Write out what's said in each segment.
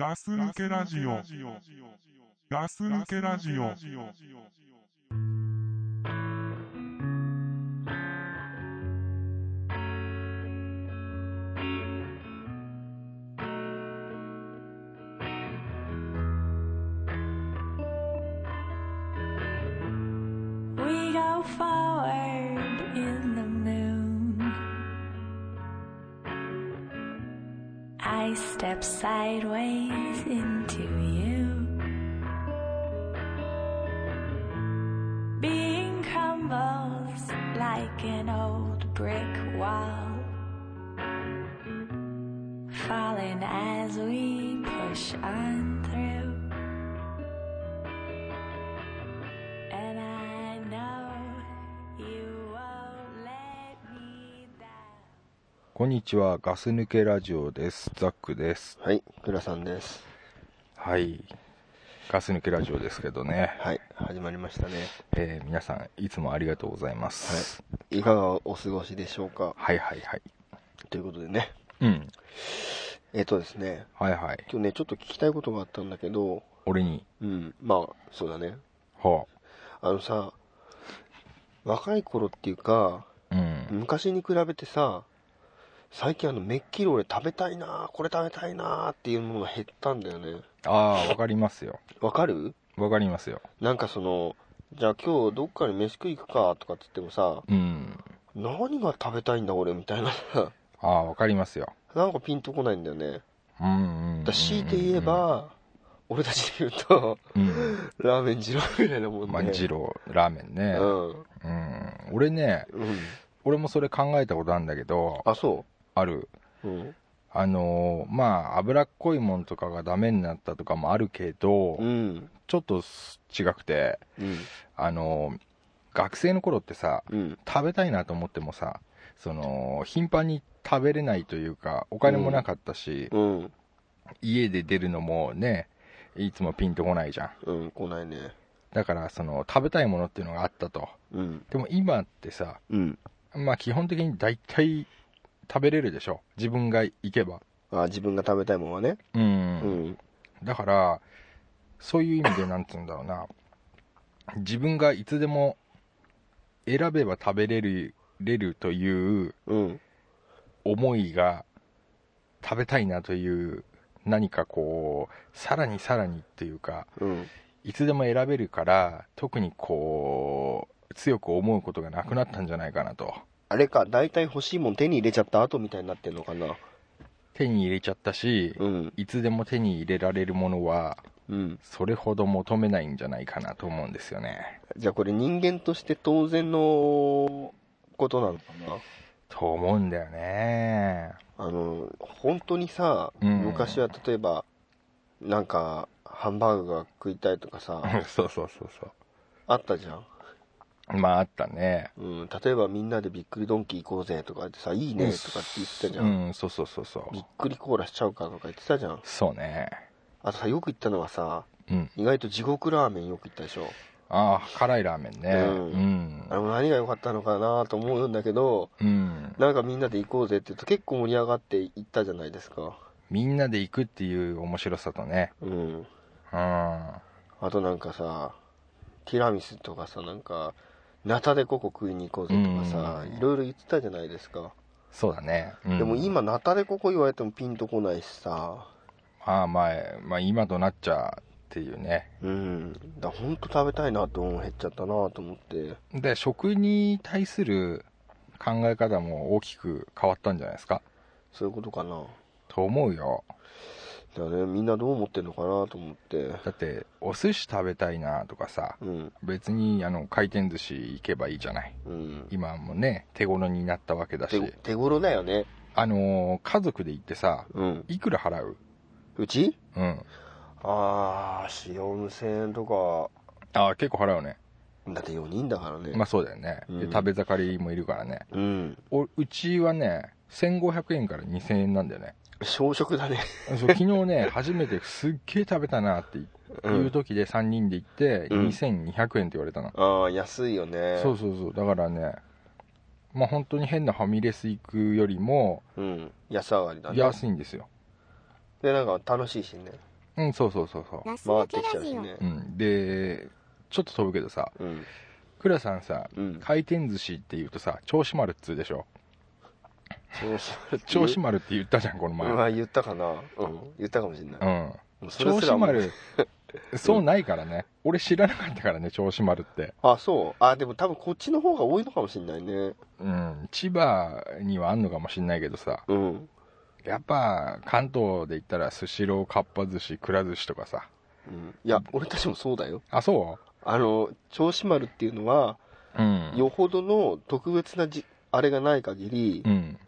ガス抜けラジオ。ガス抜けラジオ。upsideways in こんにちは、ガス抜けラジオです。ザックです。はい、倉さんです。はい。ガス抜けラジオですけどね。はい、始まりましたね。えー皆さん、いつもありがとうございます。いかがお過ごしでしょうか？はい、はい、はい。ということでね。うん。えっ、とですね、はい、はい。今日ね、ちょっと聞きたいことがあったんだけど、俺に、うん、まあ、そうだね。はあのさ、若い頃っていうか、あ、うん。昔に比べてさ、最近あの、めっきり俺食べたいなこれ食べたいなっていうものが減ったんだよね。ああ、わかりますよ。わかる？わかりますよ。なんかその、じゃあ今日どっかに飯食い行くかとかって言ってもさ、うん。何が食べたいんだ俺みたいなさ、ああ、わかりますよ。なんかピンとこないんだよね。うん、うん。だ強いて言え、ば、俺たちで言うと、うん。ラーメン二郎ぐらいなもんね。まあ、二郎、ラーメンね。うん。うん。俺ね、うん。俺もそれ考えたことあるんだけど、あ、そある。ううん。あのーまあ脂っこいもんとかがダメになったとかもあるけど、うん。ちょっと違くてうん。あのー学生の頃ってさうん。食べたいなと思ってもさその頻繁に食べれないというかお金もなかったし、うん。家で出るのもねいつもピンとこないじゃんうん。来ないね。だからその食べたいものっていうのがあったとうん。でも今ってさうん。まあ基本的に大体食べれるでしょ自分が行けばあ、自分が食べたいもんはね。うんうん。だからそういう意味でなんつうんだろうな自分がいつでも選べば食べれるれるといううん。思いが食べたいなという何かこうさらにさらにっていうかうん。いつでも選べるから特にこう強く思うことがなくなったんじゃないかなとあれか、大体欲しいもん手に入れちゃった後みたいになってんのかな。手に入れちゃったし、うん。いつでも手に入れられるものはうん。それほど求めないんじゃないかなと思うんですよねじゃあこれ人間として当然のことなのかなと思うんだよねあの、本当にさ、うん昔は例えば、なんか、ハンバーグが食いたいとかさ、そうそうそうそあったじゃん。うまああったねうん、例えばみんなでびっくりドンキー行こうぜとか言ってさ、いいねとかって言ってたじゃ。うんんそうそうそうそうびっくりコーラしちゃうかとか言ってたじゃん。そうねあとさ、よく言ったのはさ、うん意外と地獄ラーメンよく言ったでしょ。ああ辛いラーメンねううんあれも何が良かったのかなと思うんだけど、うんなんかみんなで行こうぜって言うと結構盛り上がって行ったじゃないですか。みんなで行くっていう面白さとねうん。うんあとなんかさ、ティラミスとかさ、なんか、ナタデココ食いに行こうぜとかさ、うんいろいろ言ってたじゃないですか。そうだね、うんでも今、ナタデココ言われてもピンとこないしさ、まあまあ、まあ、今となっちゃっていうねうん。だほんと食べたいなと思う減っちゃったなと思って。で食に対する考え方も大きく変わったんじゃないですかそういうことかな。と思うよだね、みんなどう思ってんのかなと思って。だってお寿司食べたいなとかさうん。別にあの回転寿司行けばいいじゃないうん。今もね手頃になったわけだし手手頃だよね。あのー家族で行ってさうん。いくら払う？うち？うんあー、4、4000円とか。ああ結構払うねだって4人だからね。まあそうだよね、でうん食べ盛りもいるからねうん。おうちはね1500円から2000円なんだよね小食だね。そう昨日ね初めてすっげえ食べたなっていう時で3人で行ってうん。2200円って言われたの、ああ、安いよね。そうそうそう。だからねまあ本当に変なファミレス行くよりもうん。安上がりだね。安いんですよ。で、なんか楽しいしね。うんそうそうそうそう。回ってきちゃうしね。うん、でちょっと飛ぶけどさうん。倉さんさうん。回転寿司って言うとさ銚子丸っつうでしょ銚子丸って言ったじゃんこの前。まあ言ったかな。うん。言ったかもしれない、うん。それ銚すらもう。子丸そうないからね。俺知らなかったからね銚子丸って。あそう。あでも多分こっちの方が多いのかもしれないね。うん。千葉にはあんのかもしんないけどさ。うん。やっぱ関東で言ったらスシローかっぱ寿司くら寿司とかさ。うん。いや俺たちもそうだよ。あそあの銚子丸っていうのはううん。よほどの特別なじあれがない限りうん。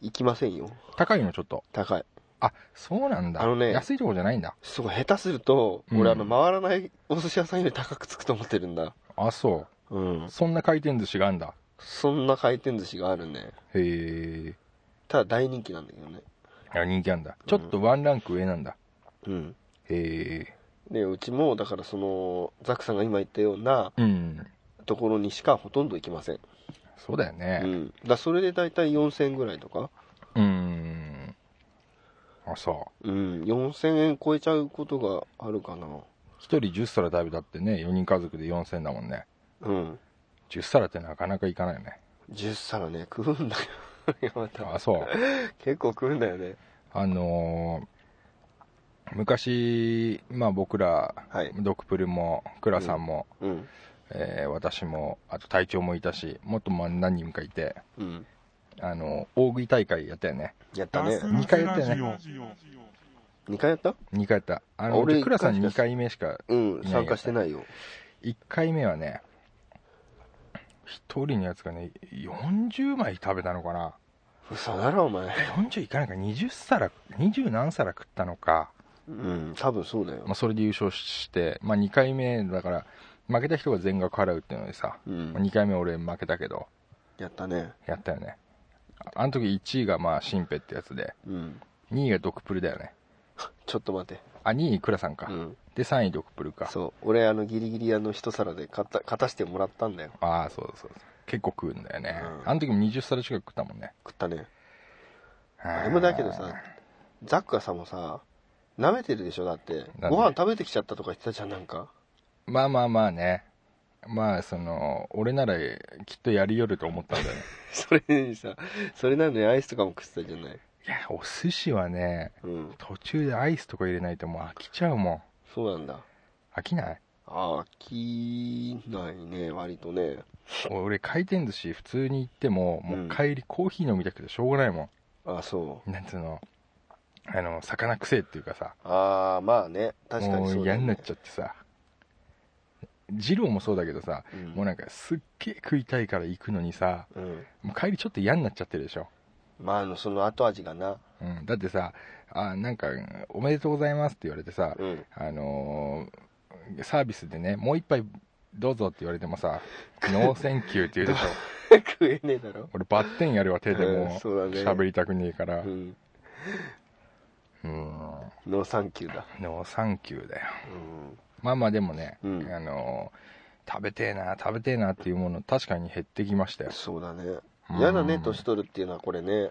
行きませんよ。高いのちょっと。高い。あそうなんだ。あのね安いとこじゃないんだ。すごい下手すると、うん。俺あの回らないお寿司屋さんより高くつくと思ってるんだ。あそう。ん。うそんな回転寿司があんだ。そんな回転寿司があるね。へえ。ただ大人気なんだけどね。あ人気あんだ。ちょっとワンランク上なんだ、うん。へえ。でうちもだからそのザックさんが今言ったようなうん。ところにしかほとんど行きません、そうだようねん、だそれで大体4000円ぐらいとか？うん。あそう。うん。4000円超えちゃうことがあるかな。1人10皿食べたってね4人家族で4000だもんね。うん。10皿ってなかなかいかないよね。10皿ね。食うんだよ。あそう。結構食うんだよね。あのー昔、まあ、僕らはい。ドクプルも倉さんも、うんえー私もあと隊長もいたしもっとまあ何人かいてうん。あの大食い大会やったよね。やったね。二回やったよね。2回やった？2回やった。あの俺倉さん一回しか2回目しかうん参加してないよ。1回目はね1人のやつがね40枚食べたのかな。嘘だろお前。40いかないか。20皿20何皿食ったのか、うん多分そうだよ。まあ、それで優勝して、まあ、2回目だから負けた人が全額払うっていうのでさ、うん。まあ、2回目俺負けたけど。やったね。やったよね。ああの時1位がまあシンペってやつでうん。2位がドクプルだよね。ちょっと待って。あ2位倉さんか、うん。で3位ドクプルか。そう。俺あのギリギリあの一皿で勝った勝たしてもらったんだよ。ああそうそうそう。結構食うんだよね、うん。あの時も20皿近く食ったもんね。食ったね。あでもだけどさザックがさもさ舐めてるでしょだって。ご飯食べてきちゃったとか言ってたじゃんなんかまあまあまあね。まあその俺ならきっとやりよると思ったんだよね。それにさそれなのにアイスとかも食ってたじゃない。いやお寿司はねうん。途中でアイスとか入れないともう飽きちゃうもん。そうなんだ。飽きない？あきないね割とね。俺回転寿司普通に行ってももう帰りコーヒー飲みたくてしょうがないもあそう。ん、なんつうの？あの魚くせえっていうかさ。ああまあね。確かにそうう嫌になっちゃってさ二郎もそうだけどさ、うん。もうなんかすっげえ食いたいから行くのにさうん。もう帰りちょっと嫌になっちゃってるでしょ、まああのその後味がな。うん、だってさあなんか「おめでとうございます」って言われてさ、うん。あのーサービスでねもう一杯どうぞって言われてもさ「 no thank you」って言うでしょ。食えねえだろ。俺バッテンやるわ手でうんもそうだね。喋りたくねえから。うん。うん。no thank you だ。 no thank you だよ。うんまあまあでもね、うん。あのー食べてえな食べてえなっていうもの確かに減ってきましたよ。そうだね。うん。嫌だね年取るっていうのはこれね。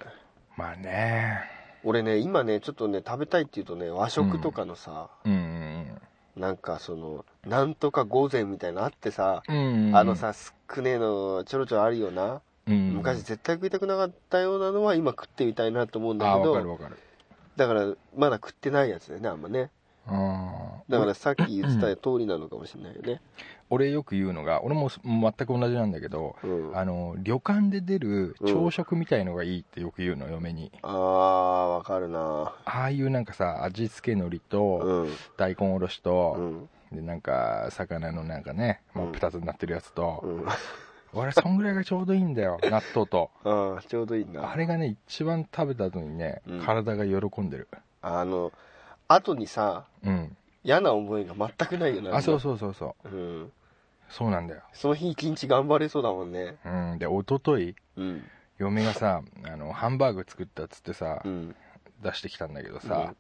まあね。俺ね今ねちょっとね食べたいっていうとね和食とかのさ、うん。うんなんかそのなんとか御膳みたいなのあってさ、うんうんうん。あのさ少ねえのちょろちょろあるよな、うん昔絶対食いたくなかったようなのは今食ってみたいなと思うんだけど。分かる分かる。だからまだ食ってないやつだよねあんまねうんだからさっき言ってた通りなのかもしれないよね。俺よく言うのが俺も全く同じなんだけど、うん。あの旅館で出る朝食みたいのがいいってよく言うの嫁に。ああわかるな。ああいうなんかさ味付け海苔とうん。大根おろしと、うん。でなんか魚のなんかね真っ二つになってるやつと、うん。俺そんぐらいがちょうどいいんだよ 納豆と。ああちょうどいいな。あれがね一番食べた後にね、うん。体が喜んでる。あの後にさうん。嫌な思いが全くないよな。あそうそうそうそう。う、うん、そうなんだよ。その日一日頑張れそうだもんね。うん。で一昨日うん。嫁がさあのハンバーグ作ったっつってさ、うん。出してきたんだけどさ、うん。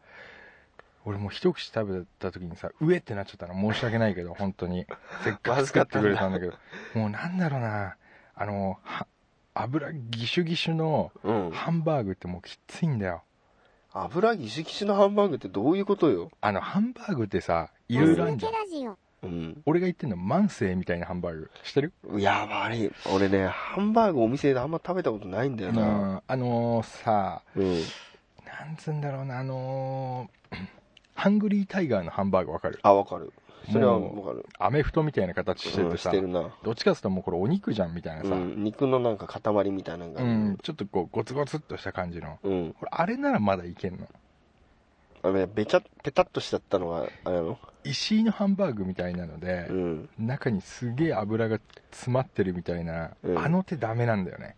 俺もう一口食べた時にさうえってなっちゃったの。申し訳ないけど 本当に。せっかく作ってくれたんだけど。もうなんだろうな。あのは油ギシュギシュのうん。ハンバーグってもうきついんだよ。あ油ギシギシのハンバーグってどういうことよ？あのハンバーグってさいろいろあるじゃん。ラジオ。うん。俺が言ってんの慢性みたいなハンバーグ。知ってる？いや悪い。俺ねハンバーグお店であんま食べたことないんだような、ん。あのーさうん、なんつうんだろうなあのー ハングリータイガーのハンバーグわかる？あわかるそれはわかる。アメフトみたいな形してうんてさ、してるな、どっちかっていうともうこれお肉じゃんみたいなさ、うん、肉のなんか塊みたいなのが。うん、ちょっとこうゴツゴツっとした感じの。うん、これあれならまだいけんの。あれべちゃペタっとしちゃったのがあれなの？石井のハンバーグみたいなのでう、ん。中にすげえ油が詰まってるみたいな、うん。あの手ダメなんだよね。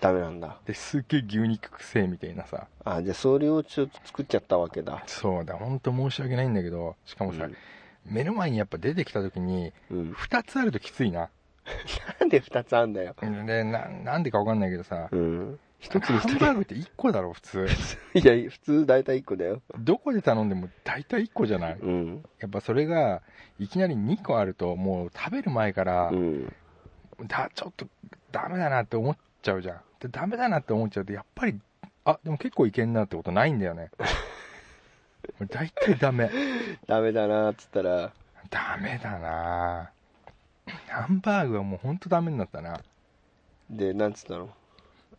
ダメなんだ。ですっげえ牛肉くせえみたいなさ。あじゃあそれをちょっと作っちゃったわけだ。そうだ本当申し訳ないんだけどしかもさ、目の前にやっぱ出てきた時にうん、うん、2つあるときついな。なんで2つあんだよ。でななんでか分かんないけどさうん。一つにハンバーグって1個だろ普通。いや普通大体1個だよ。どこで頼んでも大体1個じゃない。うん。やっぱそれがいきなり2個あるともう食べる前から、うん。だちょっとダメだなって思っちゃうじゃん。でダメだなって思っちゃうとやっぱりあでも結構いけんなってことないんだよね 大体ダメ。ダメだなっつったら。ダメだな。ハンバーグはもうほんとダメになったな。でなんつったの？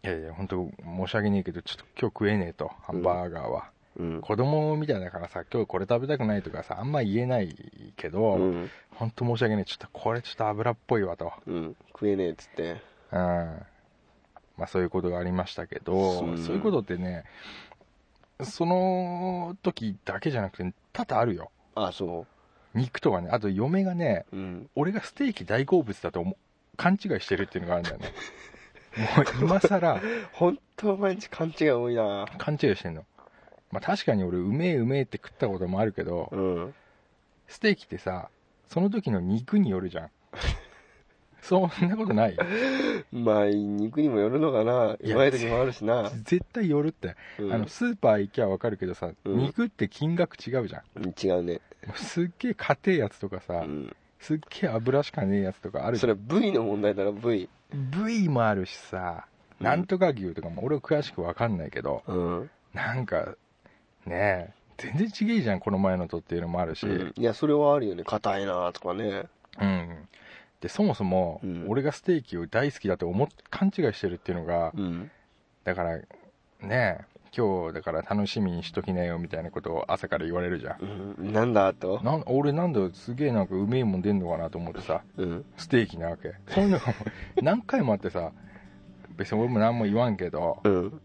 いやいや本当申し訳ねえけどちょっと今日食えねえとハンバーガーは、うん。子供みたいだからさ今日これ食べたくないとかさあんま言えないけど、うん。本当申し訳ないちょっとこれちょっと油っぽいわと。うん。食えねえっつって。うん。まあそういうことがありましたけど、うん。そういうことってねその時だけじゃなくて多々あるよ。あそ肉とかね。あと嫁がねううん。俺がステーキ大好物だと思う勘違いしてるっていうのがあるんだよね。もう今更。本当毎日勘違い多いな。勘違いしてんの。まあ確かに俺うめえうめえって食ったこともあるけどうん。ステーキってさその時の肉によるじゃんそんなことないまあ肉にもよるのかな。いやうまい時もあるしな、絶対よるって、うん。あのスーパー行きゃ分かるけどさ、うん。肉って金額違うじゃん。うん違うね、すっげえ硬いやつとかさ、うん、すっげえ油しかねえやつとかあるそれは部位の問題だろ部位。部位もあるしさ、うん。なんとか牛とかも俺は詳しく分かんないけどうん、なんかねえ全然違えじゃんこの前のとっていうのもあるし、うん。いやそれはあるよね。硬いなとかね。うんでそもそも、うん。俺がステーキを大好きだと思っ勘違いしてるっていうのが、うん。だからねえ今日だから楽しみにしときなよみたいなことを朝から言われるじゃん。うん。なんだと？なん俺なんだすげえなんかうめえもん出んのかなと思ってさうん。ステーキなわけ。そういうのが 何回もあってさ別に俺も何も言わんけどうん。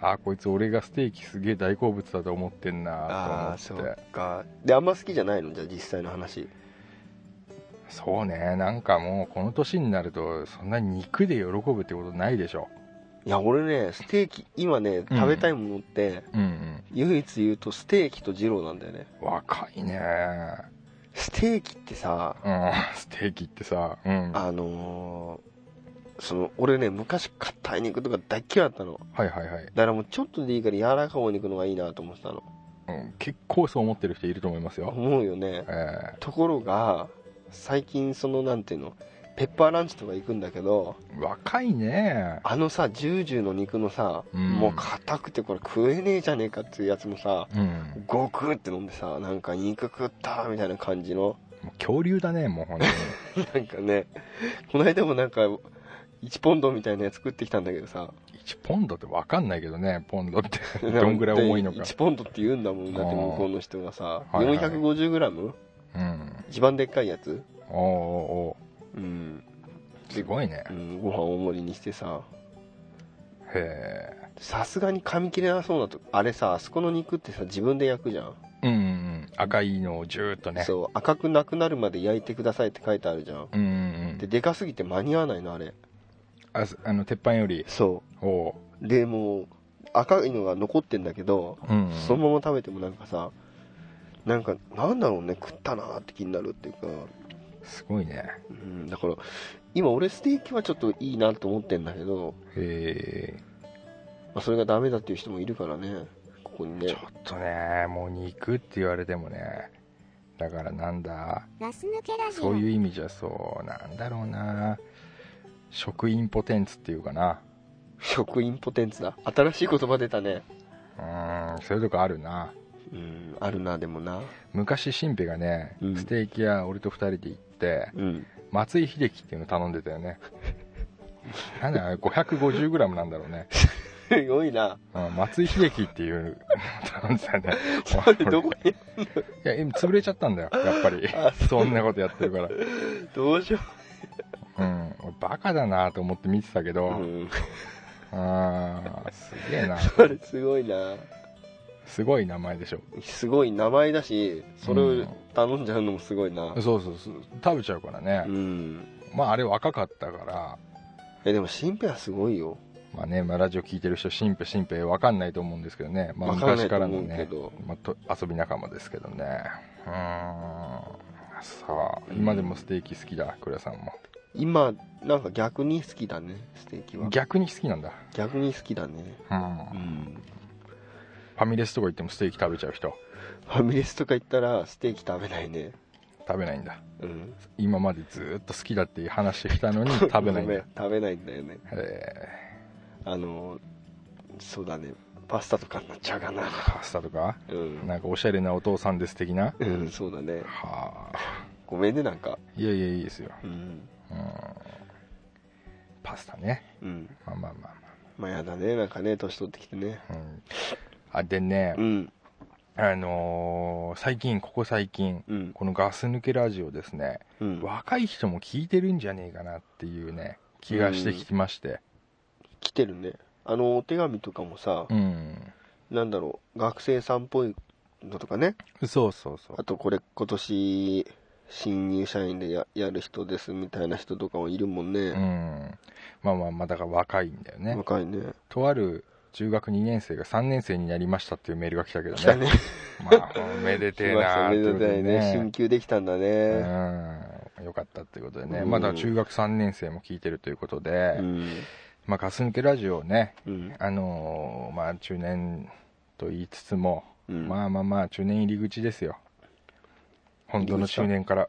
あこいつ俺がステーキすげえ大好物だと思ってんあなと思って。か。であんま好きじゃないの？じゃあ実際の話そうね。なんかもうこの年になるとそんな肉で喜ぶってことないでしょ。いや俺ねステーキ今ね食べたいものって、うん唯一言うとステーキと二郎なんだよね。うん若いね。ステーキってさうん。ステーキってさうん。はあのーその俺ね昔硬い肉とか大っ嫌いだったの。いはいはい、だからもうちょっとでいいから柔らかいお肉の方がいいなと思ってたの。うん、結構そう思ってる人いると思いますよ。思うよね。え。ところが最近そのなんていうの？ペッパーランチとか行くんだけどえ若いね。あのさジュージューの肉のさ、うん。もう硬くてこれ食えねえじゃねえかっていうやつもさうん。ゴクって飲んでさなんか肉食ったみたいな感じの。恐竜だねもう本当に。なんかねこの間もなんか1ポンドみたいなやつ作ってきたんだけどさ。1ポンドって分かんないけどねポンドって。どんぐらい重いのか。1ポンドって言うんだもん。だって向こうの人がさ。はいはい 450g うん。一番でっかいやつ？おーおーおうん、ーすごいね。うん、ご飯大盛りにしてさ。へさすがに噛み切れなそうなとあれさあそこの肉ってさ自分で焼くじゃん、えうんうんうん。赤いのをジューッとね。そう赤くなくなるまで焼いてくださいって書いてあるじゃん。うんうんうん。ででかすぎて間に合わないのあれ。あすあの鉄板より。そおううでもう赤いのが残ってんだけど、うんうん。そのまま食べてもなんかさなんかなんだろうね食ったなーって気になるっていうか、すごいね。うん、だから今俺ステーキはちょっといいなと思ってんだけど、へえまあ、それがダメだっていう人もいるからねここにね。ちょっとねもう肉って言われてもね。だからなんだ。ガス抜けラジオ。そういう意味じゃそう。なんだろうな。食インポテンツっていうかな。食インポテンツだ。新しい言葉出たね。うんそういうとこあるなうんあるなでもな。昔新平がね、うん。ステーキ屋俺と2人で行ってうん。松井秀喜っていうの頼んでたよね。なんだあれ 550g なんだろうね、すごいな。うん、松井秀喜っていうの頼んでたよ。ねそれどこにいや今潰れちゃったんだよやっぱり。あそんなことやってるから。どうしよう。ん俺バカだなと思って見てたけど、う、うん、あーすげえな。それすごいなすごい名前でしょ。すごい名前だしそれを頼んじゃうのもすごいな。そうそうそう。食べちゃうからね。う、ん。まああれ若かったから。えでも新平はすごいよ。まあね、まあ、ラジオ聞いてる人新平新平わかんないと思うんですけどね、まあ、昔からのねど、まあ、と遊び仲間ですけどね。うーん。さあ今でもステーキ好きだ倉さんも。今なんか逆に好きだねステーキは。逆に好きなんだ、逆に好きだね。うん。うんファミレスとか行ってもステーキ食べちゃう人。ファミレスとか行ったらステーキ食べないね。食べないんだ。うん。今までずーっと好きだって話してきたのに 食べないんだ。ん食べないんだよね。え。あのそうだね。パスタとかになっちゃうかな。ーパスタとか？うん。なんかおしゃれなお父さんです的な？うんそうだね。はあ。ごめんねなんか。いやいやいいですよ、うん。うん、パスタね。うん。まあまあまあまあ。やだね。なんかね年取ってきてね。まあ、うん、あでね、うん。あのー最近ここ最近うん。このガス抜けラジオですね、うん。若い人も聞いてるんじゃねえかなっていうね気がしてきまして。来てるね。あのお手紙とかもさうん、なんだろう学生さんっぽいのとかね。そうそうそう。あとこれ今年新入社員でややる人ですみたいな人とかもいるもんうね、ん。まあまあまあだから若いんだよね。若いね。とある中学2年生が3年生になりましたっていうメールが来たけどね。来たね。まあおめでてえなーってことでめでたいね。進級できたんだね。うん。よかったっていうことでね、うん。まだ中学3年生も聞いてるということで、うん。まあガス抜けラジオをねうん。あのーまあ中年と言いつつも、うん。まあまあまあ中年入り口ですよ。本当の中年から。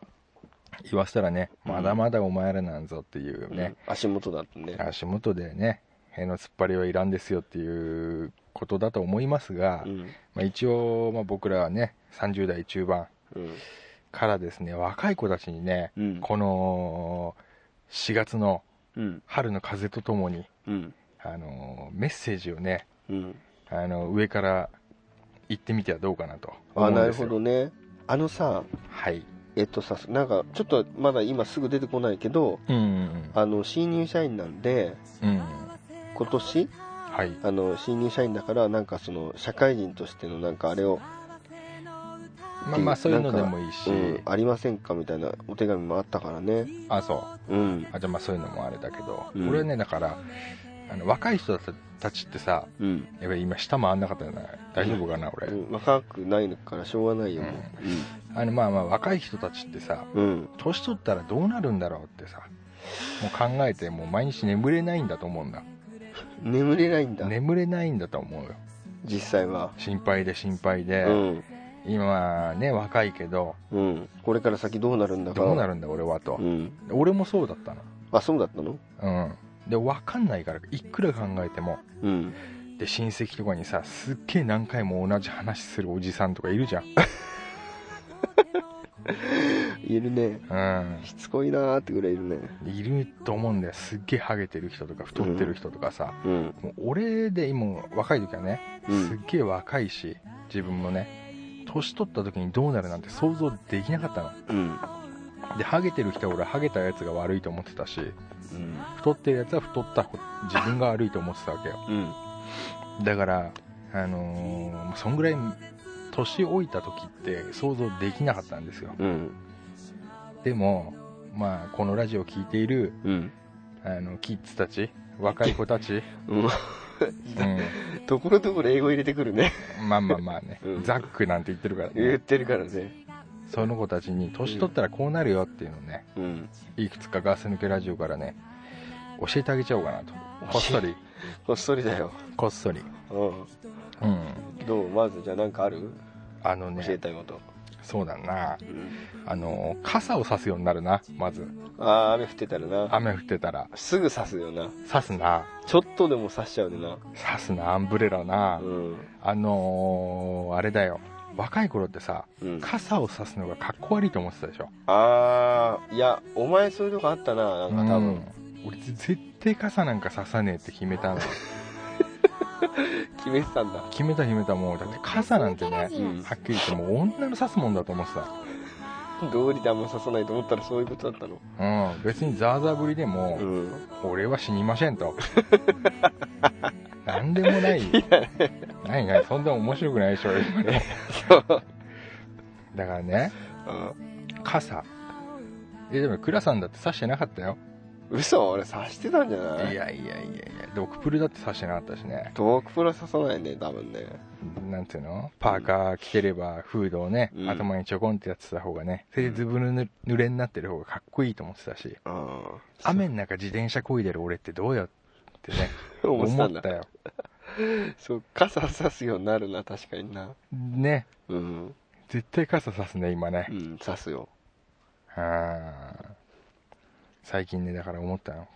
言わせたらね、うん。まだまだお前らなんぞっていうね、うん。足元だったね。足元でね塀の突っ張りはいらんですよっていうことだと思いますが、うん。まあ、一応、まあ、僕らはね30代中盤うん。からですね若い子たちにね、うん。この4月のうん。春の風とともにうん。あのメッセージをねうん。あの上から言ってみてはどうかなと思あなるほどね。あのさはい。えっとさなんかちょっとまだ今すぐ出てこないけどうんうんあの新入社員なんでうんうん今年はい。あの新入社員だからなんかその社会人としてのなんかあれを、まあまあそういうのでもいいし、うん、ありませんかみたいなお手紙もあったからね。あそう。うん。あじゃあまあそういうのもあれだけど、うん。これはねだからあの若い人たちってさうん、やっぱり今下回んなかったよな大丈夫かな俺、うん、若くないからしょうがないよ、あのまあまあ若い人たちってさ年取ったらどうなるんだろうってさもう考えてもう毎日眠れないんだと思うんだ眠れないんだ、眠れないんだと思うよ。実際は。心配で心配で、うん。今ね若いけど。うん。これから先どうなるんだか。るどうなるんだ俺はと。う、ん。俺もそうだったあそうだったの？のうん。で分かんないからいくら考えても。うん。で親戚とかにさすっげえ何回も同じ話するおじさんとかいるじゃんいるね。うん。しつこいなーってぐらいいるね。いると思うんだよ。すっげえハゲてる人とか太ってる人とかさ、うん。もう俺で今若い時はねうん。すっげえ若いし自分もね年取った時にどうなるなんて想像できなかったの。うん。でハゲてる人は俺ハゲたやつが悪いと思ってたしうん。太ってるやつは太った方自分が悪いと思ってたわけようんだからあのーそんぐらい年老いた時って想像できなかったんですよ。うん。でもまあこのラジオを聞いているうん。あのキッズたち若い子たち、うん。うところどころ英語入れてくるね。ん、まあまあまあね、うん。ザックなんて言ってるからね。言ってるからね。その子たちに年取ったらこうなるよっていうのをね。うん。いくつかガス抜けラジオからね教えてあげちゃおうかなと。こっそり。こっそりだよ。こっそり。うん。うん。どう？まずじゃあ何かある？あの教えねたいこと。そうだな。うんあの傘を差すようになるなまず。ああ雨降ってたらな。雨降ってたら。すぐ刺すよな。差すな。ちょっとでも刺しちゃうでな。差すなアンブレラな、うん。あのー、あれだよ。若い頃ってさうん。傘を差すのがかっこ悪いと思ってたでしょ？ああいやお前そういうとこあったななんか多分、うん。俺絶対傘なんか差さねえって決めたの 決めてたんだ。決めた決めたもうだって傘なんてねうん。はっきり言ってもう女の差すもんだと思ってた。道理であんま刺さないと思ったらそういうことだったの。うん。別にザーザーぶりでも、うん。俺は死にませんと。なんでもない。ないない。そんな面白くないでしょ今でもだからね傘。えでも倉さんだって差してなかったよ嘘俺刺してたんじゃない？いやいやいやいやドクプルだって差してなかったしね。ドークプロ刺さないね多分ね。なんていうの？パーカー着てればフードをね、うん。頭にちょこんってやってた方がねそれでずぶぬ濡れになってる方がかっこいいと思ってたし。あ雨の中自転車こいでる俺ってどうやってねあ 思ってたよ。そう傘刺すようになるな確かにな。ね。うん。絶対傘さすね今ね。うん刺すよ。はあ最近ねだから思ったの。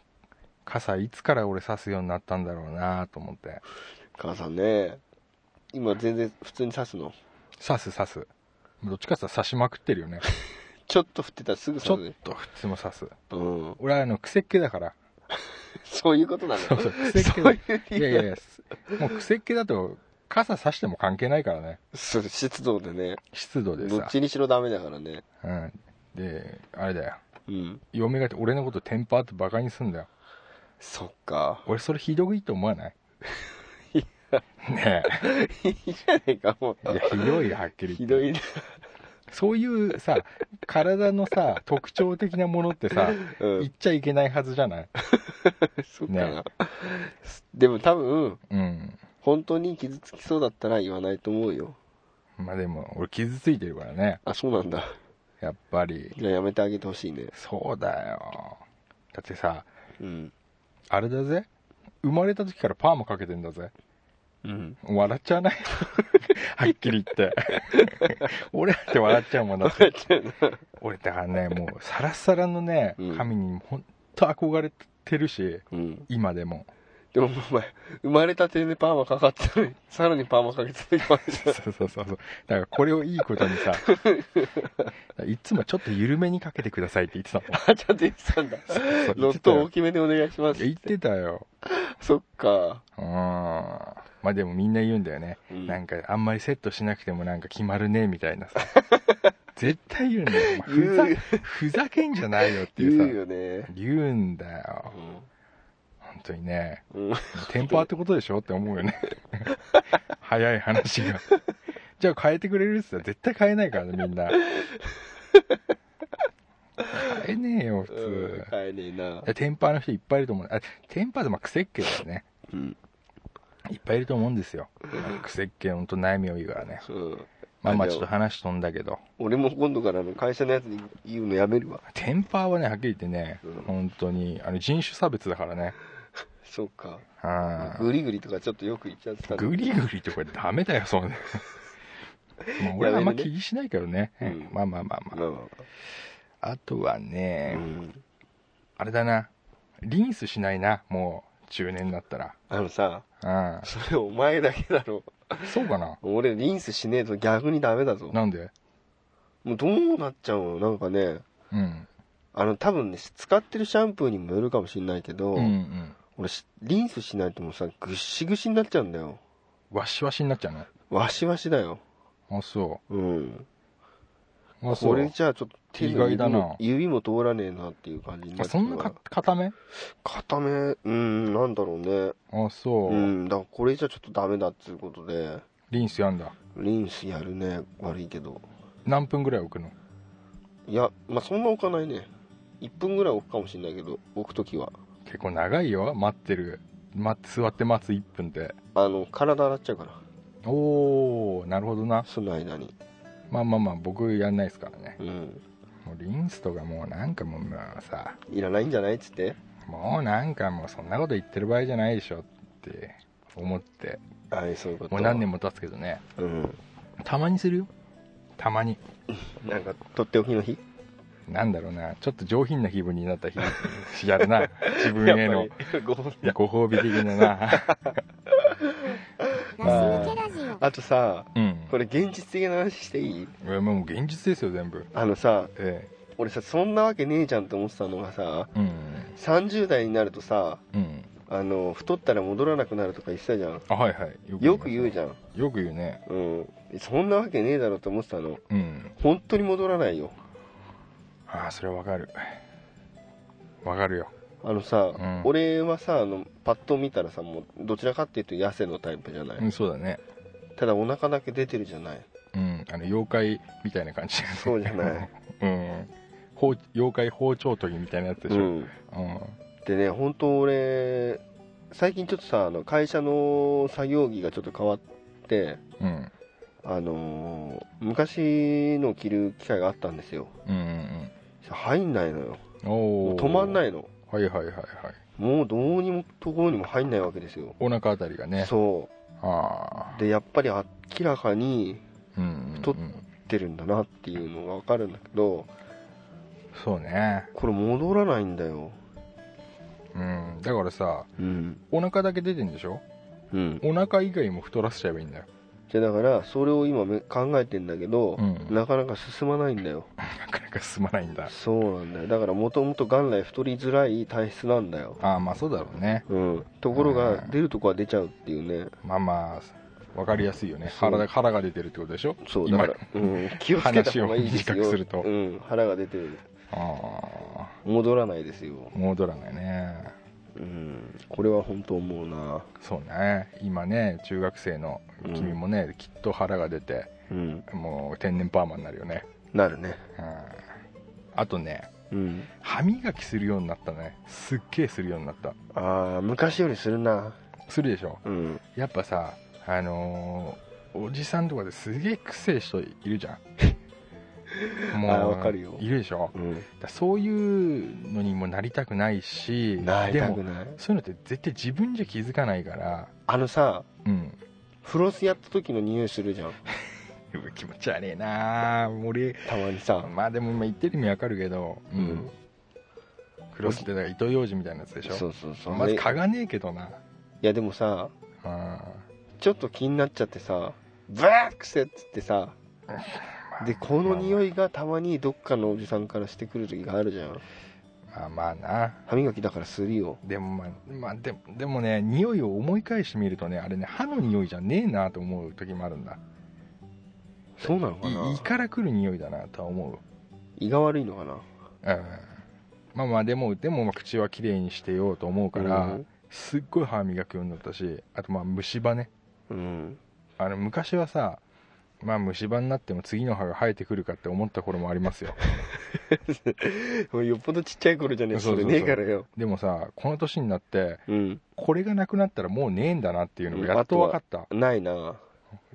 傘いつから俺差すようになったんだろうなと思って。母さんね。今全然普通に刺すの？刺す刺す。どっちかっていうと刺しまくってるよね。ちょっと振ってたらすぐちょっ刺すねと普通も刺す。うん。俺はあの癖っ気だから。そういうことなの？そうそう癖っ気そうだいういやいやいやもう癖っ気だと傘差しても関係ないからね。そう湿度でね。湿度でさ。どっちにしろダメだからね。うん。であれだようん。嫁が俺のことテンパーってバカにすんだよ。そっか。俺それひどいと思わない？ねいいじゃねえかもえいやひどいよはっきりひどいねそういうさ体のさ特徴的なものってさうん。言っちゃいけないはずじゃない？そっかな、ねでも多分うん。本当に傷つきそうだったら言わないと思うよ。まあでも俺傷ついてるからね。あそうなんだやっぱり。じゃあやめてあげてほしいね。そうだよ。だってさうん。あれだぜ。生まれた時からパーマかけてんだぜ。うん。笑っちゃわない？はっきり言って。俺だって笑っちゃうもんだって。俺だからねもうサラッサラのねうん。髪に本当憧れてるしうん。今でもでもお前生まれたてでパーマかかってるのにさらにパーマかけてる今 そうそうそうそう。だからこれをいいことにさ いつもちょっと緩めにかけてくださいって言ってたのあちゃんと言ってたんだ。ロット大きめでお願いします。言ってたよ。そっか。うん。まあでもみんな言うんだよね、うん。なんかあんまりセットしなくてもなんか決まるねみたいなさ。絶対言うんだよ、ふざ言う。ふざけんじゃないよってい言ううさよね。言うんだよ本当にね。うん、うん、テンパーってことでしょって思うよね。早い話が。じゃあ変えてくれるっつったら絶対変えないからねみんな。変えねえよ普通、買えねえな。テンパーの人いっぱいいると思う。あテンパーでまあ癖っ気だよね。うん。いっぱいいると思うんですよ。癖っ気のほんと悩みを言うからね。う。んまあまあちょっと話飛んだけど。俺も今度から会社のやつに言うのやめるわ。テンパーはねはっきり言ってね、うん。本当にあの人種差別だからねそっか。あグリグリとかちょっとよく言っちゃってたグリグリとかダメだよそ うねまあ俺はあんま気にしないけどね、うん。まあまあまあままあ。まああとはあね、うん。あれだな。リンスしないなもう中年になったら。あのさうん。それお前だけだろ。そうかな。俺リンスしねえと逆にダメだぞ。なんで？もうどうなっちゃうの？なんかね。うん。あの多分ね使ってるシャンプーにもよるかもしんないけど、うんうん俺しリンスしないともうさぐっしぐしになっちゃうんだよ。ワシワシになっちゃうのわしわしだよ。あそう。ん。うあそう。これじゃあちょっと手意の指外だな。も指も通らねえなっていう感じになあそんなか固め？固め？うんなんだろうね。あそう、うんだからこれじゃちょっとダメだっつうことで。リンスやんだ。リンスやるね。悪いけど。何分ぐらい置くの？いやまあそんな置かないね。1分ぐらい置くかもしんないけど置くときは結構長いよ。待ってる。待って座って待つ1分ってあの体洗っちゃうからおおなるほどな。その間に。まあまあまあ僕やんないですからね。うん。もうリンスとかもうなんかもうもうさ。いらないんじゃないっつって。もうなんかもうそんなこと言ってる場合じゃないでしょって。思って。はいそういうこと。もう何年も経つけどね。うん。たまにするよ。たまに。なんかとっておきの日？なんだろうな。ちょっと上品な気分になった日やるな。自分への。ご褒美。ご褒美的なな。あーあとさうん。これ現実的な話していい？えもう現実ですよ全部。あのさえ俺さそんなわけねえじゃんって思ってたのがさえうん。30代になるとさうん。あの太ったら戻らなくなるとか言ってたじゃん。あはいはい。よく言うゃじゃんん。よく言うね。うん。そんなわけねえだろって思ってたの。うん。本当に戻らないよああそれはわかる。わかるよ。あのさ、ん。俺はさあのパッと見たらさもうどちらかっていうと痩せのタイプじゃない、うんそうだね。ただお腹だけ出てるじゃない。うん。あの妖怪みたいな感じそうじゃない。うん。包妖怪包丁研ぎみたいなやつでしょ。ううん。んでね本当俺最近ちょっとさあの会社の作業着がちょっと変わってうん。あのー昔の着る機会があったんですよ。うんうん入んないのよ。止まんないの。はいはいはいはい。もうどうにもところにも入んないわけですよ。お腹あたりがね。そああうでやっぱり明らかに太ってるんだなっていうのが分かるんだけどそうね。これ戻らないんだよ。うん。だからさうん。お腹だけ出てんでしょ？うん。お腹以外も太らせちゃえばいいんだよじゃあだからそれを今め考えてんだけど、うん。なかなか進まないんだよ。なかなか進まないんだ。そうなんだよ。だからもともと元来太りづらい体質なんだよ。ああまあそうだろうね。うん。ところうがん。出るとこは出ちゃうっていうね。まあまあ分かりやすいよね。腹だ腹が出てるってことでしょ？そうだから、うん、気をつけた方がいいですよ。すると。うん、腹が出てる。ああ戻らないですよ。戻らないねうん。これは本当思うな。そうね。今ね中学生の君もね、きっと腹が出てうん。もう天然パーマになるよね、なるね。うん、あとねうん。歯磨きするようになったね。すっげえするようになった。ああ昔よりするな。するでしょ？うん。やっぱさあのーおじさんとかですげえくせえ人いるじゃん もうあわかるよ。いるでしょ？うん。そういうのにもなりたくないしなりでもたくない。そういうのって絶対自分じゃ気づかないから。あのさうん。フロスやった時の匂いするじゃん。気持ち悪いなあ俺たまにさ。まあでも今言ってる意味わかるけどううん。んクロスってだから糸ようじみたいなやつでしょ？そうそうそう。まずで嗅がねえけどな。いやでもさうんちょっと気になっちゃってさブラックセっつってさ でこの匂いがたまにどっかのおじさんからしてくる時があるじゃん。まあまあな。歯磨きだからするよ。でもまあ、まあ、でもでもね匂いを思い返してみるとねあれね歯の匂いじゃねえなと思う時もあるんだ。そうなのかいな胃から来る匂いだなとは思う。胃が悪いのかな？うん。まあまあでもでもまあ口はきれいにしてようと思うから、うん。すっごい歯磨くようになったしあとまあ虫歯ね。うん。あの昔はさまあ虫歯になっても次の歯が生えてくるかって思った頃もありますよ。よっぽどちっちゃい頃じゃねえそうれねえからよ。でもさこの年になってうん。これがなくなったらもうねえんだなっていうのがやっと分かった。ないな。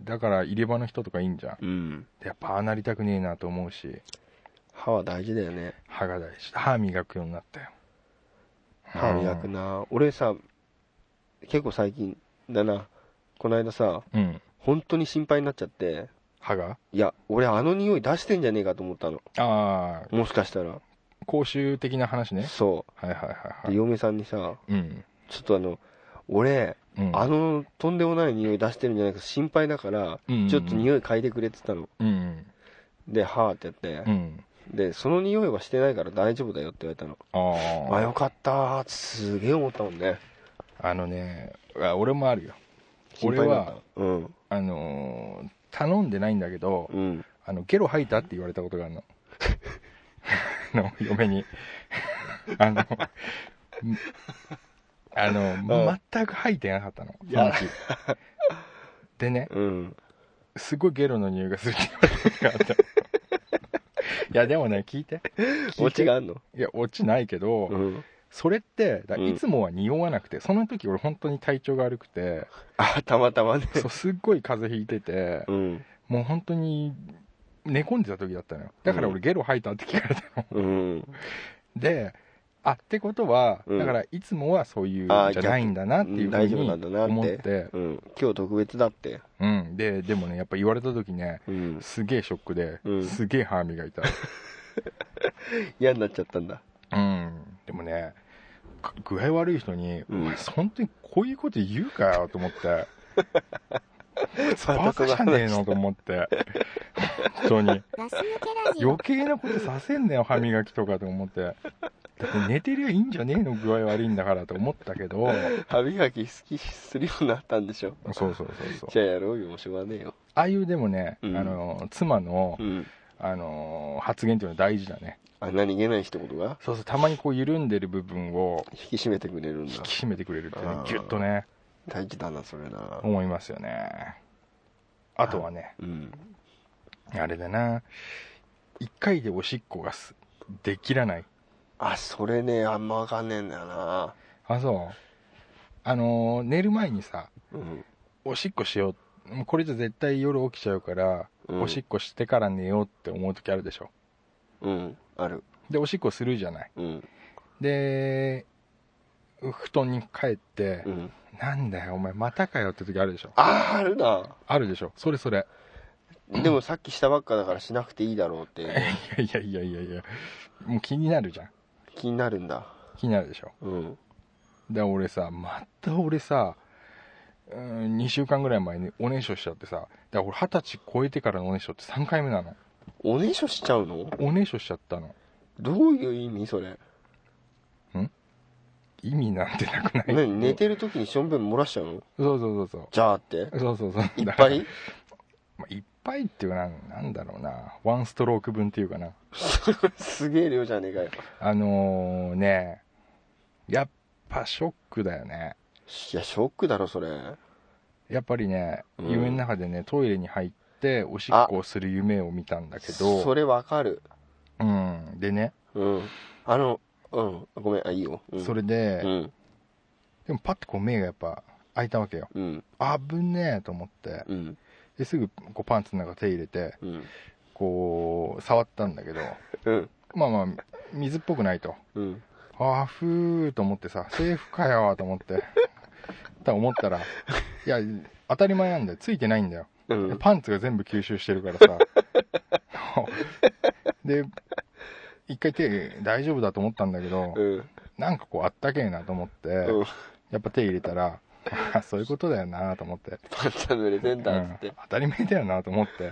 だから入れ歯の人とかいいんじゃん。うん。やっぱああなりたくねえなと思うし。歯は大事だよね。歯が大事。歯磨くようになったよ。歯磨くな。俺さ結構最近だな。この間さうん。本当に心配になっちゃって歯が？いや俺あの匂い出してんじゃねえかと思ったの。ああもしかしたら。口臭的な話ね。そはいはいはういはい。で嫁さんにさうん。ちょっとあの俺うん。あのとんでもない匂い出してるんじゃないか心配だからうんちょっと匂い嗅いでくれって言ったの。うんではーってやって。うん。でその匂いはしてないから大丈夫だよって言われたの。あああよかったすげえ思ったもんね。あのねあ俺もあるよ。俺たうん。あのー頼んでないんだけどうん。あのゲロ吐いたって言われたことがあるの。あの嫁に。あのあの全く吐いてなかったの。その日。でねうん。すごいゲロの匂いがするって言われたことがあったいやでもね聞いて。聞いて。オチがあんの？いやオチないけど、うんそれっていつもは匂わなくて、その時俺本当に体調が悪くて。あたまたまね。そうすっごい風邪ひいててうん。もう本当に寝込んでた時だったのよ。だから俺ゲロ吐いたって聞かれたの。うん。であってことは、うん。だからいつもはそういうあーじゃないんだなっていうふう大丈夫になんだなって。思って。うん。今日特別だって。うん。ででもねやっぱ言われた時ねうん。すげえショックで、うん。すげえ歯磨いた。嫌になっちゃったんだ。うんでもねか具合悪い人に、うん。お前本当にこういうこと言うかよと思って。バカじゃねえのと思って。本当に。余計なことさせんなよ歯磨きとかと思って。だって寝てりゃいいんじゃねえの具合悪いんだからと思ったけど。歯磨き好きするようになったんでしょ。そうそうそうそう。じゃあやろうよもうしょうがねえよ。ああいうでもね、うん。あの妻の、うん。あの発言っていうのは大事だねあ何気ない一言が？そうそうたまにこう緩んでる部分を引き締めてくれるんだ。引き締めてくれるってねギュッとね。大事だなそれな。思いますよね。あとはねうん。あれだな。1回でおしっこがすできらない。あそれねあんまわかんねえんだよな。あそう。あのー寝る前にさうん。おしっこしようもう。これじゃ絶対夜起きちゃうから、うん。おしっこしてから寝ようって思う時あるでしょ。うんある。でおしっこするじゃない。うん。で布団に帰って、うん。なんだよお前またかよって時あるでしょ。ああるな。あるでしょ。それそれ。でもさっきしたばっかだからしなくていいだろうって いやいやいやいやいや。もう気になるじゃん。気になるんだ。気になるでしょ。うん。で俺さまた俺さうん2週間ぐらい前におねしょしちゃってさだから俺二十歳超えてからのおねしょって3回目なのおねしょしちゃうの？おねしょしちゃったの。どういう意味それ？意味なんてなくない？何？寝てる時にしょんべん漏らしちゃうの？そうそうそうそう。じゃあって？そうそうそう。いっぱい？まあいっぱいっていうかななんだろうな。ワンストローク分っていうかな。すげえ量じゃねえかよ。あのー、ねやっぱショックだよね。いやショックだろそれ。やっぱりね、うん夢の中でねトイレに入っておしっこをする夢を見たんだけど。それわかる。うん。でね、うん。あのうん。ごめんあいいよ、うん、それで、うん。でもパッとこう目がやっぱ開いたわけよ。うん。危ねえと思って。うん。ですぐこうパンツの中手入れてうん。こう触ったんだけど。うん。まあまあ水っぽくないと。うん。ああふーと思ってさセーフかよと思って。と思ったらいや当たり前なんだよ。ついてないんだようん。パンツが全部吸収してるからさ。で一回手大丈夫だと思ったんだけどうん。なんかこうあったけえなと思ってうん。やっぱ手入れたらあそういうことだよなと思って、パンツ濡れてんだって。うん、当たり前だよなと思って。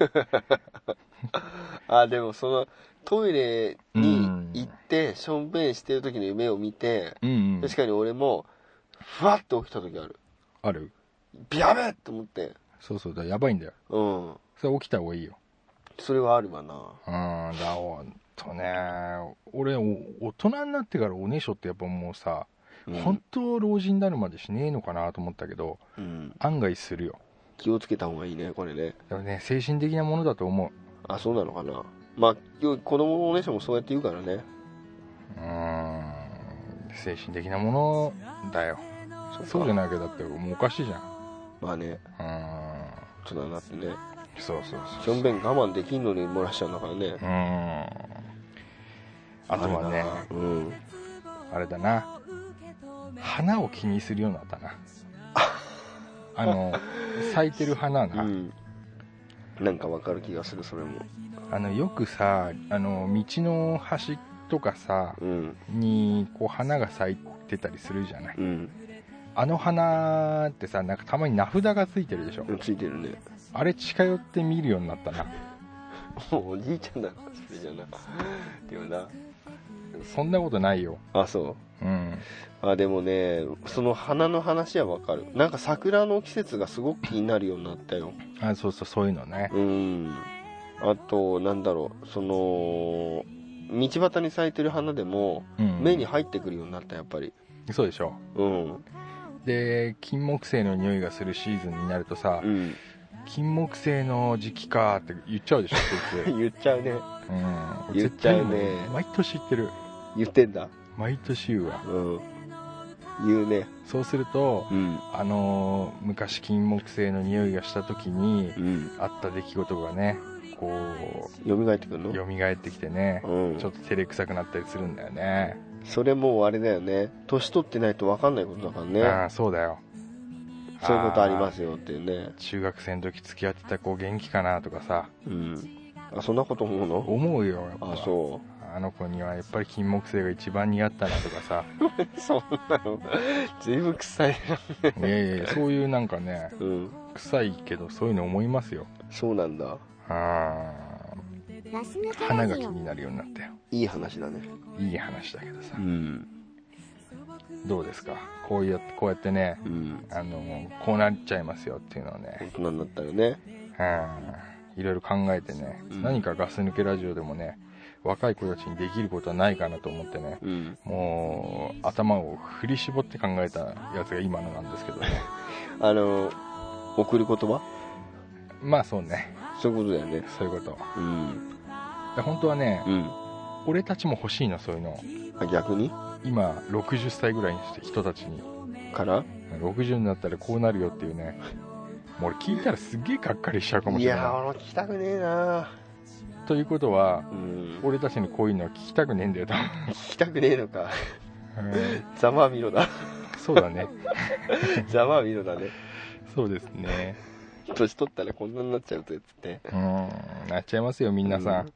あでもそのトイレにうん。行ってしょんべんしてる時の夢を見てうん、うん、確かに俺もふわっと起きた時ある。ある？やべえと思ってそうそうだやばいんだよ。うん。それ起きた方がいいよ。それはあるわな。うんだほんとね俺お大人になってからおねしょってやっぱもうさ、うん。本当老人になるまでしねえのかなと思ったけどうん。案外するよ。気をつけた方がいいねこれね。でもね精神的なものだと思う。あそうなのかな。まあよ子供のお姉さんもそうやって言うからね。うーん。精神的なものだよ。そうじゃないけどだってもうおかしいじゃん。まあね。うーん大人になってね。そうそうしそう。ょんべん我慢できんのに漏らしちゃうんだからね。うーん。あとはねうん。あれだな。花を気にするようになったな。あの咲いてる花な、うん。なんかわかる気がするそれも。あのよくさあの道の端とかさうん。にこう花が咲いてたりするじゃない。うんあの花ってさなんかたまに名札がついてるでしょ。ついてるね。あれ近寄って見るようになったな。もうおじいちゃんだなそれじゃな。でもな。そんなことないよ。あそう。ん。うあでもねその花の話はわかる。なんか桜の季節がすごく気になるようになったよ。あそうそうそういうのね。うん。あとなんだろう。その道端に咲いてる花でもうん。目に入ってくるようになったやっぱり。そうでしょ。うんで金木犀の匂いがするシーズンになるとさ、うん。金木犀の時期かって言っちゃうでしょそいつ言っちゃうね。うん。言っちゃうね。毎年言ってる。言ってんだ。毎年言うわ。うん。言うね。そうするとうん。あのー昔金木犀の匂いがした時にうん。あった出来事がねこ蘇ってくるの？う蘇ってきてねうん。ちょっと照れくさくなったりするんだよねそれもうあれだよね。年取ってないと分かんないことだからね。ああそうだよ。そういうことありますよっていうね。中学生の時付き合ってた子元気かなとかさ。うん。あそんなこと思うの？思うよやっぱ。あそあの子にはやっぱり金木犀が一番似合ったなとかさ。う そんなの。随分臭いいやいやそういうなんかねうん。臭いけどそういうの思いますよ。そうなんだ。あガス抜けー花が気になるようになったよ。いい話だね。いい話だけどさ。ん。どうですか？こうやってこうやってねうん。あのこうなっちゃいますよっていうのをね。大人になったらね。うん。いろいろ考えてね、うん。何かガス抜けラジオでもね若い子たちにできることはないかなと思ってねうん。もう頭を振り絞って考えたやつが今のなんですけどね。あの送る言葉？まあそうね。そういうことだよね。そういうこと。うんで本当はねうん。俺たちも欲しいのそういうの。あ逆に？今60歳ぐらいにして人たちに。から？60になったらこうなるよっていうね。もう俺聞いたらすっげえがっかりしちゃうかもいしれない。や俺も聞きたくねえな。ということはうん。俺たちにこういうのは聞きたくねえんだよと、聞きたくねえのか。うん。ざまあみろだ。そうだね。ざまあみろだね。そうですね。年取ったらこんなになっちゃうとっつって。うん。なっちゃいますよ皆さん、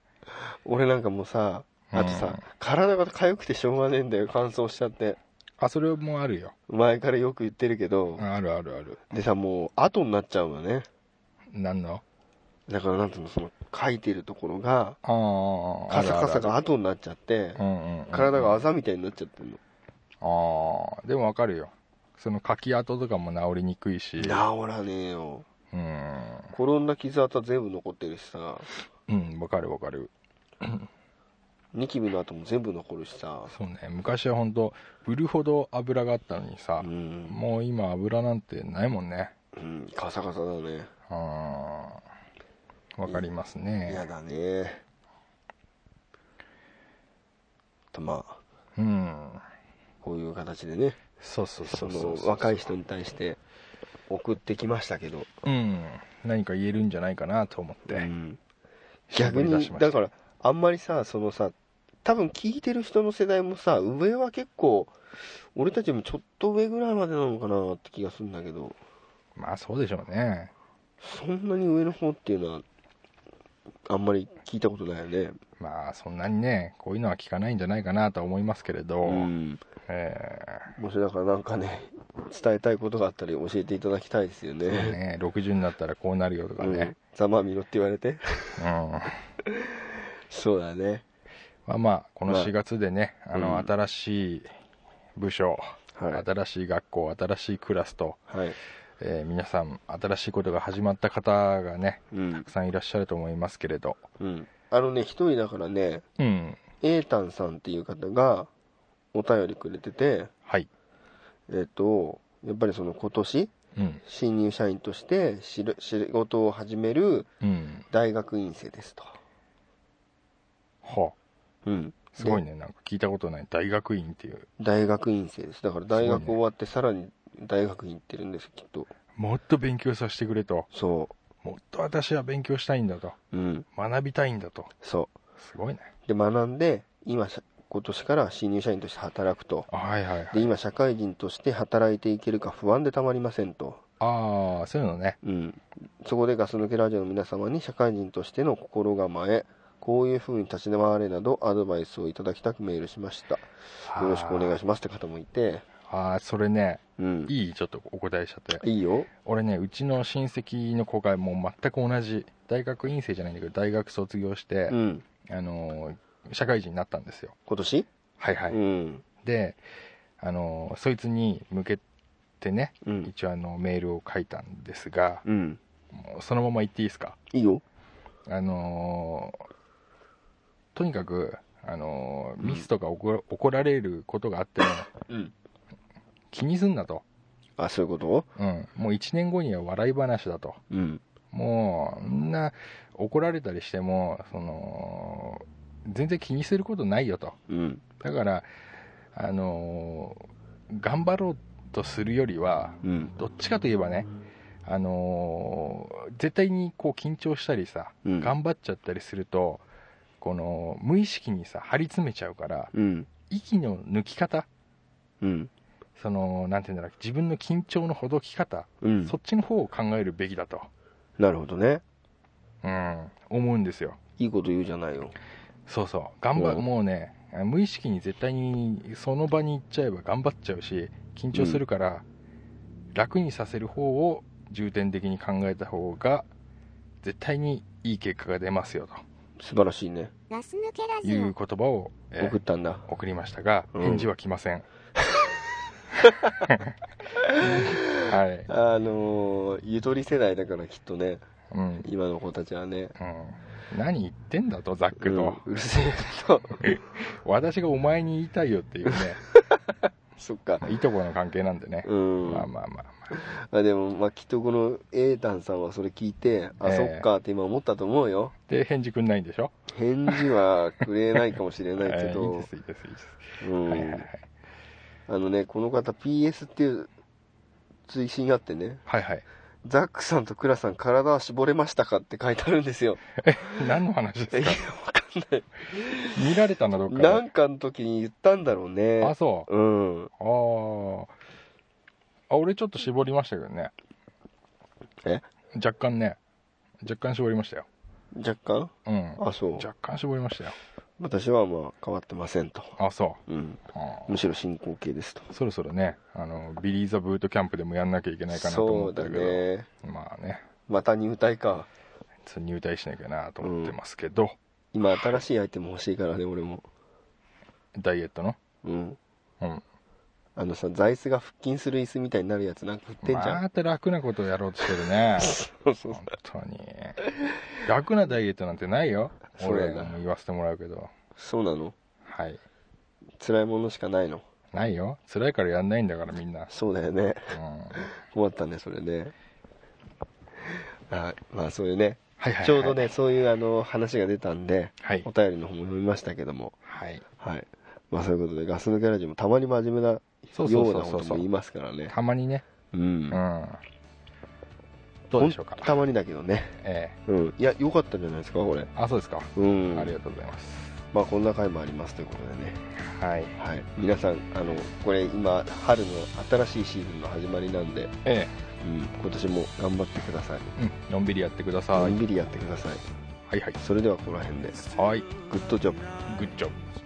俺なんかもうさあとさ、うん。体が痒くてしょうがねえんだよ乾燥しちゃって。あそれもあるよ。前からよく言ってるけど、あるあるある。でさもう後になっちゃうのね。何の？だからなんていうのその書いてるところがああカサカサが後になっちゃってうんうんうん体があざみたいになっちゃってるの。ああでもわかるよ。その書き跡とかも治りにくいし。治らねえよ。うん。転んだ傷跡は全部残ってるしさ。うんわかるわかるニキビの跡も全部残るしさ。そうね昔は本当売るほど油があったのにさう、ん、もう今油なんてないもんね。うん、カサカサだね。うんわかります嫌ねだね。とまあうん。こういう形でね。そうそうそそうそう。の若い人に対して送ってきましたけど、うん。何か言えるんじゃないかなと思って、うん。絞逆にり出しました。だからあんまりさそのさ多分聞いてる人の世代もさ上は結構俺たちもちょっと上ぐらいまでなのかなって気がするんだけど。まあそうでしょうね。そんなに上の方っていうのはあんまり聞いたことないよね。まあそんなにねこういうのは聞かないんじゃないかなとは思いますけれど、うん。えもしだからなんかね伝えたいことがあったら教えていただきたいですよーねね60になったらこうなるよとかうん。ね、ざまあみろって言われて。うんそうだね。まあまあこのまあ。4月でね、あのうん。新しい部署、はい。新しい学校新しいクラスと、はい。えー皆さん新しいことが始まった方がねうん。たくさんいらっしゃると思いますけれど。うん。あのね一人だからねうん。エータンさんっていう方がお便りくれててはい。えっ、とやっぱりその今年うん。新入社員としてしる仕事を始めるうん。大学院生ですとはうん。あすごいね。なんか聞いたことない。大学院っていう。大学院生です。だから大学終わってさらに大学院行ってるんですきっと。もっと勉強させてくれと。そもっと私は勉強したいんだと。ううん。学びたいんだと。そう。すごいね。で学んで今し今年から新入社員として働くと。はいはいはい。で今社会人として働いていけるか不安でたまりませんと、ああそういうのね。うん、そこでガス抜けラジオの皆様に社会人としての心構えこういう風に立ち回れなどアドバイスをいただきたくメールしました。よろしくお願いしますって方もいて。ああそれねうん。いいちょっとお答えしちゃって。いいよ。俺ねうちの親戚の子がもう全く同じ大学院生じゃないんだけど大学卒業して、うん。あのー社会人になったんですよ。今年、はいはい、うん。であのーそいつに向けてねうん。一応あのメールを書いたんですがうん。もうそのまま言っていいですか？いいよ。あのーとにかく、あのミスとか怒ら怒られることがあってもうん。気にすんなと、あそういうこうん、もう1年後には笑い話だと。とうん。もうみんな怒られたりしてもその全然気にすることないよと。うん。だからあのー頑張ろうとするよりはうん。どっちかといえばねあのー絶対にこう緊張したりさうん。頑張っちゃったりするとこの無意識にさ張り詰めちゃうからうん。息の抜き方うん。そのなんていうんだろう自分の緊張のほどき方、うん。そっちの方を考えるべきだと、なるほどね。うん、思うんですよ。いいこと言うじゃないよ。そうそう。頑張うん。もうね無意識に絶対にその場に行っちゃえば頑張っちゃうし緊張するから、楽にさせる方を重点的に考えた方が絶対にいい結果が出ますよ素晴らしいね。ガス抜けラという言葉を、えー送ったんだ。送りましたがうん。返事は来ません、はい、あのーゆとり世代だからきっとねうん。今の子たちはね。うん、何言ってんだとザックと、うん。うるせえと。私がお前に言いたいよっていうね そっか。いとこの関係なんでね、うん。まあまあまあまあ。あでもまあきっとこのエータンさんはそれ聞いてあ、え。えそっかって今思ったと思うよ。で返事くんないんでしょ？返事はくれないかもしれないけ えーいいどですいいですいいです、うん。はいはいはい。あのねこの方 PS っていう追伸があってね。はいはい。ザックさんとクラさん体は絞れましたか？って書いてあるんですよ。何の話ですか？んない見られたのどっかで。なんかの時に言ったんだろうね。あそう。うん。あー。あ俺ちょっと絞りましたけどね。え？若干ね。若干絞りましたよ。若干？うん。あそう。若干絞りましたよ。私はまあ変わってませんと、あそう。ん、うあー。むしろ進行形ですと。そろそろねあのビリー・ザ・ブートキャンプでもやんなきゃいけないかなとそうだ思ってるけど、ね。まあね。また入隊か。入隊しなきゃなと思ってますけど、今新しいアイテム欲しいからね俺も。ダイエットの？うん。うん。あのさ座椅子が腹筋する椅子みたいになるやつなんか売ってんじゃん、また楽なことをやろうとしてるね。そうそう本当に。楽なダイエットなんてないよ。俺も言わせてもらうけど。そうなの？はい。辛いものしかないの？ないよ。辛いからやんないんだからみんな、そうだよね。うん、困ったねそれね。あまあそういうねはいはい、はい、ちょうどねそういうあの話が出たんではい。お便りの方も読みましたけども。はい。はい。まあそういうことでガス抜けラジオもたまに真面目なようなことも言いますからね。たまにね。うん。うん。どうでしょうか。たまにだけどね。えうん。いや良かったんじゃないですかこれ。えあそうですか、うん。ありがとうございます。まあこんな回もありますということでね。はい。はい。皆さんあのこれ今春の新しいシーズンの始まりなんで、えうん、今年も頑張ってください。えうん。のんびりやってください。のんびりやってください。はいはい。それではここら辺で。はい。グッドジョブ。グッジョブ